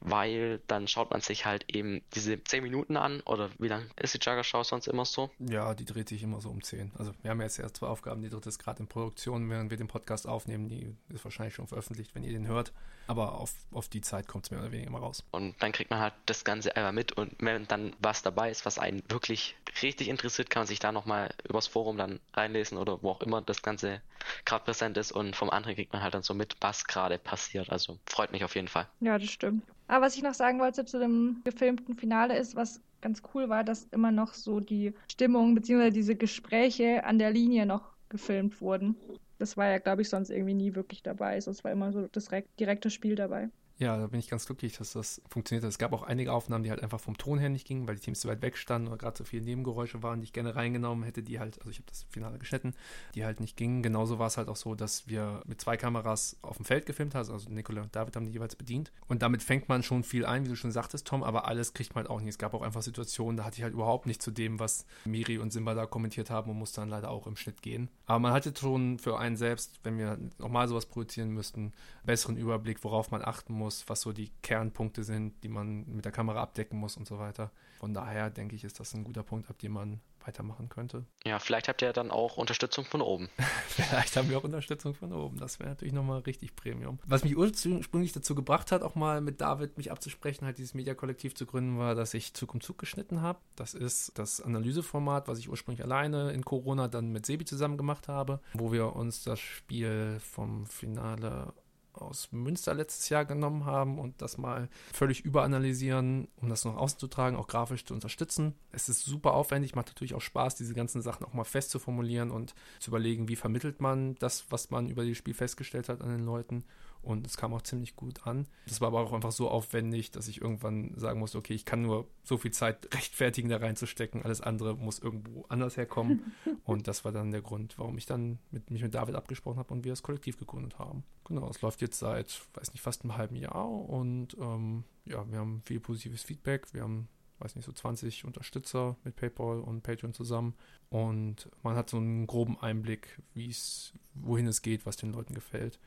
weil dann schaut man sich halt eben diese 10 Minuten an oder wie lang ist die Jugger-Show sonst immer so? Ja, die dreht sich immer so um 10. Also wir haben jetzt erst zwei Aufgaben, die dritte ist gerade in Produktion, während wir den Podcast aufnehmen, die ist wahrscheinlich schon veröffentlicht, wenn ihr den hört, aber auf, auf die Zeit kommt es mehr oder weniger immer raus. Und dann kriegt man halt das Ganze einmal mit und wenn dann was dabei ist, was einen wirklich richtig interessiert, kann man sich da nochmal übers Forum dann reinlesen oder wo auch immer das Ganze gerade präsent ist und vom anderen kriegt man halt dann so mit, was gerade passiert. Also freut mich auf jeden Fall. Ja, das stimmt. Aber was ich noch sagen wollte zu dem gefilmten Finale ist, was ganz cool war, dass immer noch so die Stimmung bzw. diese Gespräche an der Linie noch gefilmt wurden. Das war ja, glaube ich, sonst irgendwie nie wirklich dabei. Sonst war immer so das direkte Spiel dabei. Ja, da bin ich ganz glücklich, dass das funktioniert hat. Es gab auch einige Aufnahmen, die halt einfach vom Ton her nicht gingen, weil die Teams zu weit weg standen oder gerade so viele Nebengeräusche waren, die ich gerne reingenommen hätte, die halt, also ich habe das Finale geschnitten, die halt nicht gingen. Genauso war es halt auch so, dass wir mit zwei Kameras auf dem Feld gefilmt haben, also Nicola und David haben die jeweils bedient. Und damit fängt man schon viel ein, wie du schon sagtest, Tom, aber alles kriegt man halt auch nicht. Es gab auch einfach Situationen, da hatte ich halt überhaupt nicht zu dem, was Miri und Simba da kommentiert haben und musste dann leider auch im Schnitt gehen. Aber man hatte schon für einen selbst, wenn wir nochmal sowas produzieren müssten, besseren Überblick, worauf man achten muss, was so die Kernpunkte sind, die man mit der Kamera abdecken muss und so weiter. Von daher denke ich, ist das ein guter Punkt, ab dem man weitermachen könnte. Ja, vielleicht habt ihr dann auch Unterstützung von oben. *laughs* vielleicht haben wir auch Unterstützung von oben. Das wäre natürlich nochmal richtig Premium. Was mich ursprünglich dazu gebracht hat, auch mal mit David mich abzusprechen, halt dieses Mediakollektiv zu gründen, war, dass ich Zug um Zug geschnitten habe. Das ist das Analyseformat, was ich ursprünglich alleine in Corona dann mit Sebi zusammen gemacht habe, wo wir uns das Spiel vom Finale aus Münster letztes Jahr genommen haben und das mal völlig überanalysieren, um das noch auszutragen, auch grafisch zu unterstützen. Es ist super aufwendig, macht natürlich auch Spaß, diese ganzen Sachen auch mal festzuformulieren und zu überlegen, wie vermittelt man das, was man über das Spiel festgestellt hat an den Leuten und es kam auch ziemlich gut an. Das war aber auch einfach so aufwendig, dass ich irgendwann sagen musste, okay, ich kann nur so viel Zeit rechtfertigen, da reinzustecken, alles andere muss irgendwo anders herkommen. *laughs* und das war dann der Grund, warum ich dann mit, mich mit David abgesprochen habe und wir das Kollektiv gegründet haben. Genau, es läuft jetzt seit, weiß nicht, fast einem halben Jahr und ähm, ja, wir haben viel positives Feedback. Wir haben weiß nicht, so 20 Unterstützer mit PayPal und Patreon zusammen. Und man hat so einen groben Einblick, wie es, wohin es geht, was den Leuten gefällt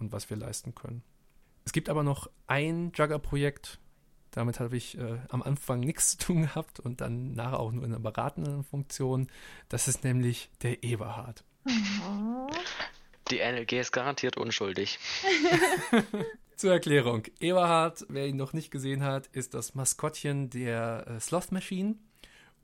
und was wir leisten können. Es gibt aber noch ein Jugger-Projekt, damit habe ich äh, am Anfang nichts zu tun gehabt und dann nachher auch nur in einer beratenden Funktion. Das ist nämlich der Eberhard. *laughs* Die NLG ist garantiert unschuldig. *laughs* Zur Erklärung. Eberhard, wer ihn noch nicht gesehen hat, ist das Maskottchen der äh, Sloth Machine.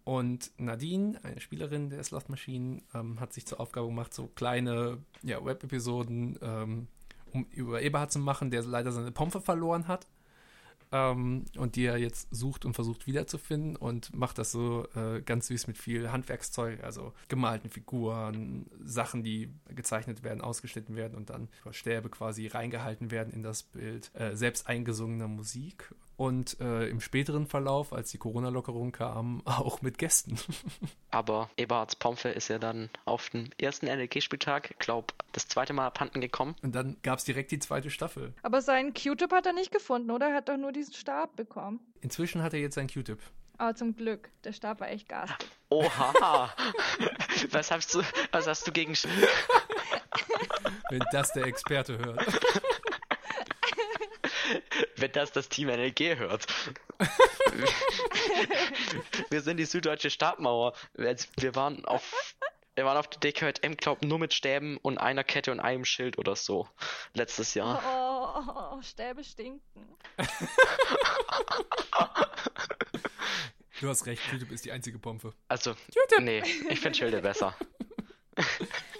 Und Nadine, eine Spielerin der Sloth Machine, ähm, hat sich zur Aufgabe gemacht, so kleine ja, Web-Episoden ähm, um über Eberhard zu machen, der leider seine Pompe verloren hat. ähm, und die er jetzt sucht und versucht wiederzufinden und macht das so äh, ganz süß mit viel Handwerkszeug, also gemalten Figuren, Sachen, die gezeichnet werden, ausgeschnitten werden und dann über Stäbe quasi reingehalten werden in das Bild, äh, selbst eingesungener Musik und äh, im späteren Verlauf, als die Corona-Lockerung kam, *laughs* auch mit Gästen. Aber Eberhards Pompe ist ja dann auf den ersten NLG-Spieltag, glaub, das zweite Mal abhanden gekommen. Und dann gab es direkt die zweite Staffel. Aber seinen Q-Tip hat er nicht gefunden, oder? Er hat doch nur diesen Stab bekommen. Inzwischen hat er jetzt einen Q-Tip. Aber zum Glück, der Stab war echt garstig. Oha! *laughs* was, hast du, was hast du gegen. Sch- Wenn das der Experte hört. *laughs* Wenn das das Team NLG hört. *laughs* wir sind die süddeutsche Stabmauer. Wir waren auf. Wir waren auf der DKM, glaub, nur mit Stäben und einer Kette und einem Schild oder so. Letztes Jahr. oh, oh, oh, Stäbe stinken. *laughs* Du hast recht, Q-Tip ist die einzige Pompe. Also, nee, ich finde Schilde besser. *laughs*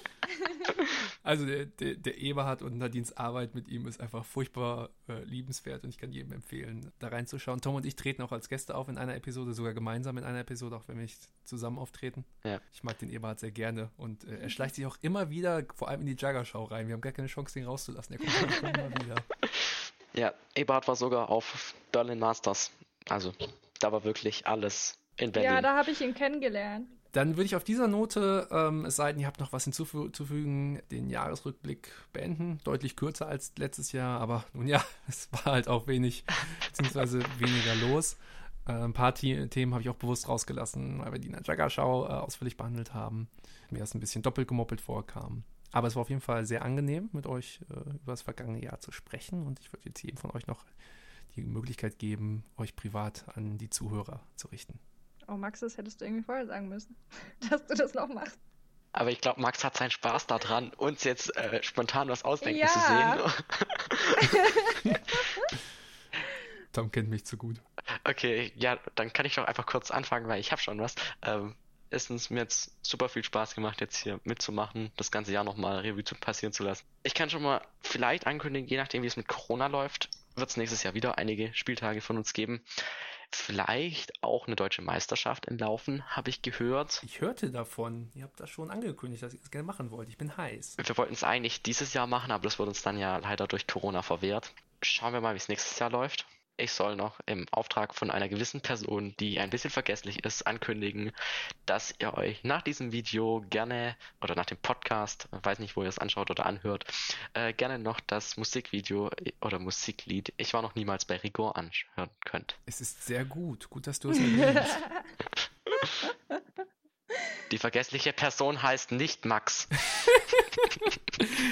Also der, der, der Eberhard und Nadines Arbeit mit ihm ist einfach furchtbar äh, liebenswert und ich kann jedem empfehlen, da reinzuschauen. Tom und ich treten auch als Gäste auf in einer Episode, sogar gemeinsam in einer Episode, auch wenn wir nicht zusammen auftreten. Ja. Ich mag den Eberhard sehr gerne und äh, er schleicht sich auch immer wieder, vor allem in die Jugger-Show rein. Wir haben gar keine Chance, den rauszulassen. Er kommt immer wieder. *laughs* Ja, Eberhard war sogar auf Berlin Masters. Also, da war wirklich alles in Berlin. Ja, da habe ich ihn kennengelernt. Dann würde ich auf dieser Note, ähm, es sei denn, ihr habt noch was hinzufügen, den Jahresrückblick beenden. Deutlich kürzer als letztes Jahr, aber *laughs* nun ja, es war halt auch wenig, beziehungsweise *laughs* weniger los. Äh, ein paar The Themen habe ich auch bewusst rausgelassen, weil wir die in der Jagger-Schau äh, ausführlich behandelt haben. Mir das ein bisschen doppelt gemoppelt vorkam. Aber es war auf jeden Fall sehr angenehm, mit euch äh, über das vergangene Jahr zu sprechen. Und ich würde jetzt jedem von euch noch die Möglichkeit geben, euch privat an die Zuhörer zu richten. Oh, Max, das hättest du irgendwie vorher sagen müssen, *laughs* dass du das noch machst. Aber ich glaube, Max hat seinen Spaß daran, uns jetzt äh, spontan was ausdenken Ja. zu sehen. *laughs* *laughs* Tom kennt mich zu gut. Okay, ja, dann kann ich doch einfach kurz anfangen, weil ich habe schon was. Ähm, erstens, mir jetzt super viel Spaß gemacht, jetzt hier mitzumachen, das ganze Jahr nochmal Revue zu passieren zu lassen. Ich kann schon mal vielleicht ankündigen, je nachdem, wie es mit Corona läuft, wird es nächstes Jahr wieder einige Spieltage von uns geben. Vielleicht auch eine deutsche Meisterschaft entlaufen, habe ich gehört. Ich hörte davon. Ihr habt das schon angekündigt, dass ihr das gerne machen wollt. Ich bin heiß. Wir wollten es eigentlich dieses Jahr machen, aber das wurde uns dann ja leider durch Corona verwehrt. Schauen wir mal, wie es nächstes Jahr läuft. Ich soll noch im Auftrag von einer gewissen Person, die ein bisschen vergesslich ist, ankündigen, dass ihr euch nach diesem Video gerne oder nach dem Podcast, weiß nicht, wo ihr es anschaut oder anhört, äh, gerne noch das Musikvideo oder Musiklied Ich war noch niemals bei Rigor anhören könnt. Es ist sehr gut. Gut, dass du es erwähnst. *laughs* Die vergessliche Person heißt nicht Max.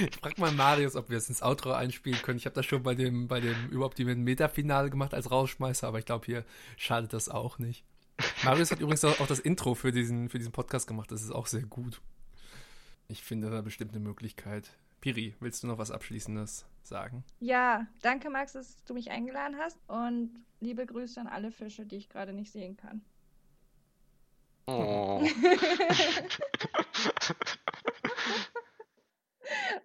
ich *laughs* frag mal Marius, ob wir es ins Outro einspielen können. Ich habe das schon bei dem, bei dem überhaupt dem Meta-Finale gemacht als Rausschmeißer, aber ich glaube, hier schadet das auch nicht. Marius hat übrigens auch das Intro für diesen, für diesen Podcast gemacht. Das ist auch sehr gut. Ich finde da bestimmt eine Möglichkeit. Piri, willst du noch was Abschließendes sagen? Ja, danke Max, dass du mich eingeladen hast und liebe Grüße an alle Fische, die ich gerade nicht sehen kann. Oh.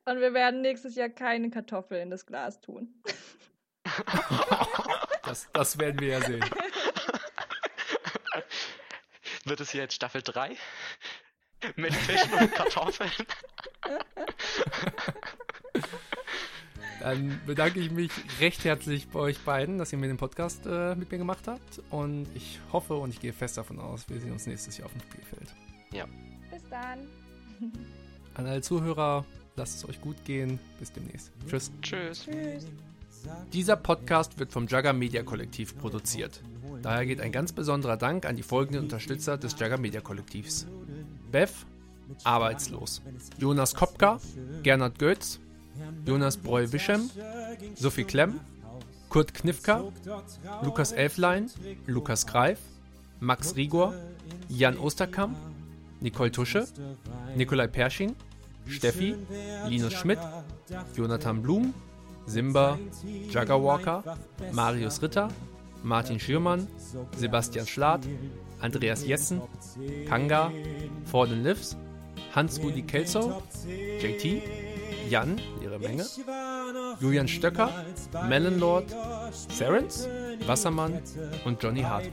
Und wir werden nächstes Jahr keine Kartoffel in das Glas tun. Das, das werden wir ja sehen. Wird es hier jetzt Staffel 3? Mit Fischen und Kartoffeln? *laughs* Dann bedanke ich mich recht herzlich bei euch beiden, dass ihr mir den Podcast äh, mit mir gemacht habt. Und ich hoffe und ich gehe fest davon aus, wir sehen uns nächstes Jahr auf dem Spielfeld. Bis dann. *laughs* An alle Zuhörer, lasst es euch gut gehen. Bis demnächst. Tschüss. Tschüss. Tschüss. Dieser Podcast wird vom Jugger Media Kollektiv produziert. Daher geht ein ganz besonderer Dank an die folgenden Unterstützer des Jugger Media Kollektivs. Bev, arbeitslos. Jonas Kopka, Gernot Götz, Jonas Breu-Wischem, Sophie Klemm, Kurt Knifka, Lukas Elflein, Lukas Greif, Max Rigor, Jan Osterkamp, Nicole Tusche, Nikolai Perschin, Steffi, Linus Schmidt, Jonathan Blum, Simba, Jugger Walker, Marius Ritter, Martin Schürmann, Sebastian Schlath, Andreas Jessen, Kanga, Forden Livs, Hans-Rudi Kelzow, JT, Jan, ihre Menge, Julian Stöcker, Melonlord, Serens, Wassermann und Johnny Hart.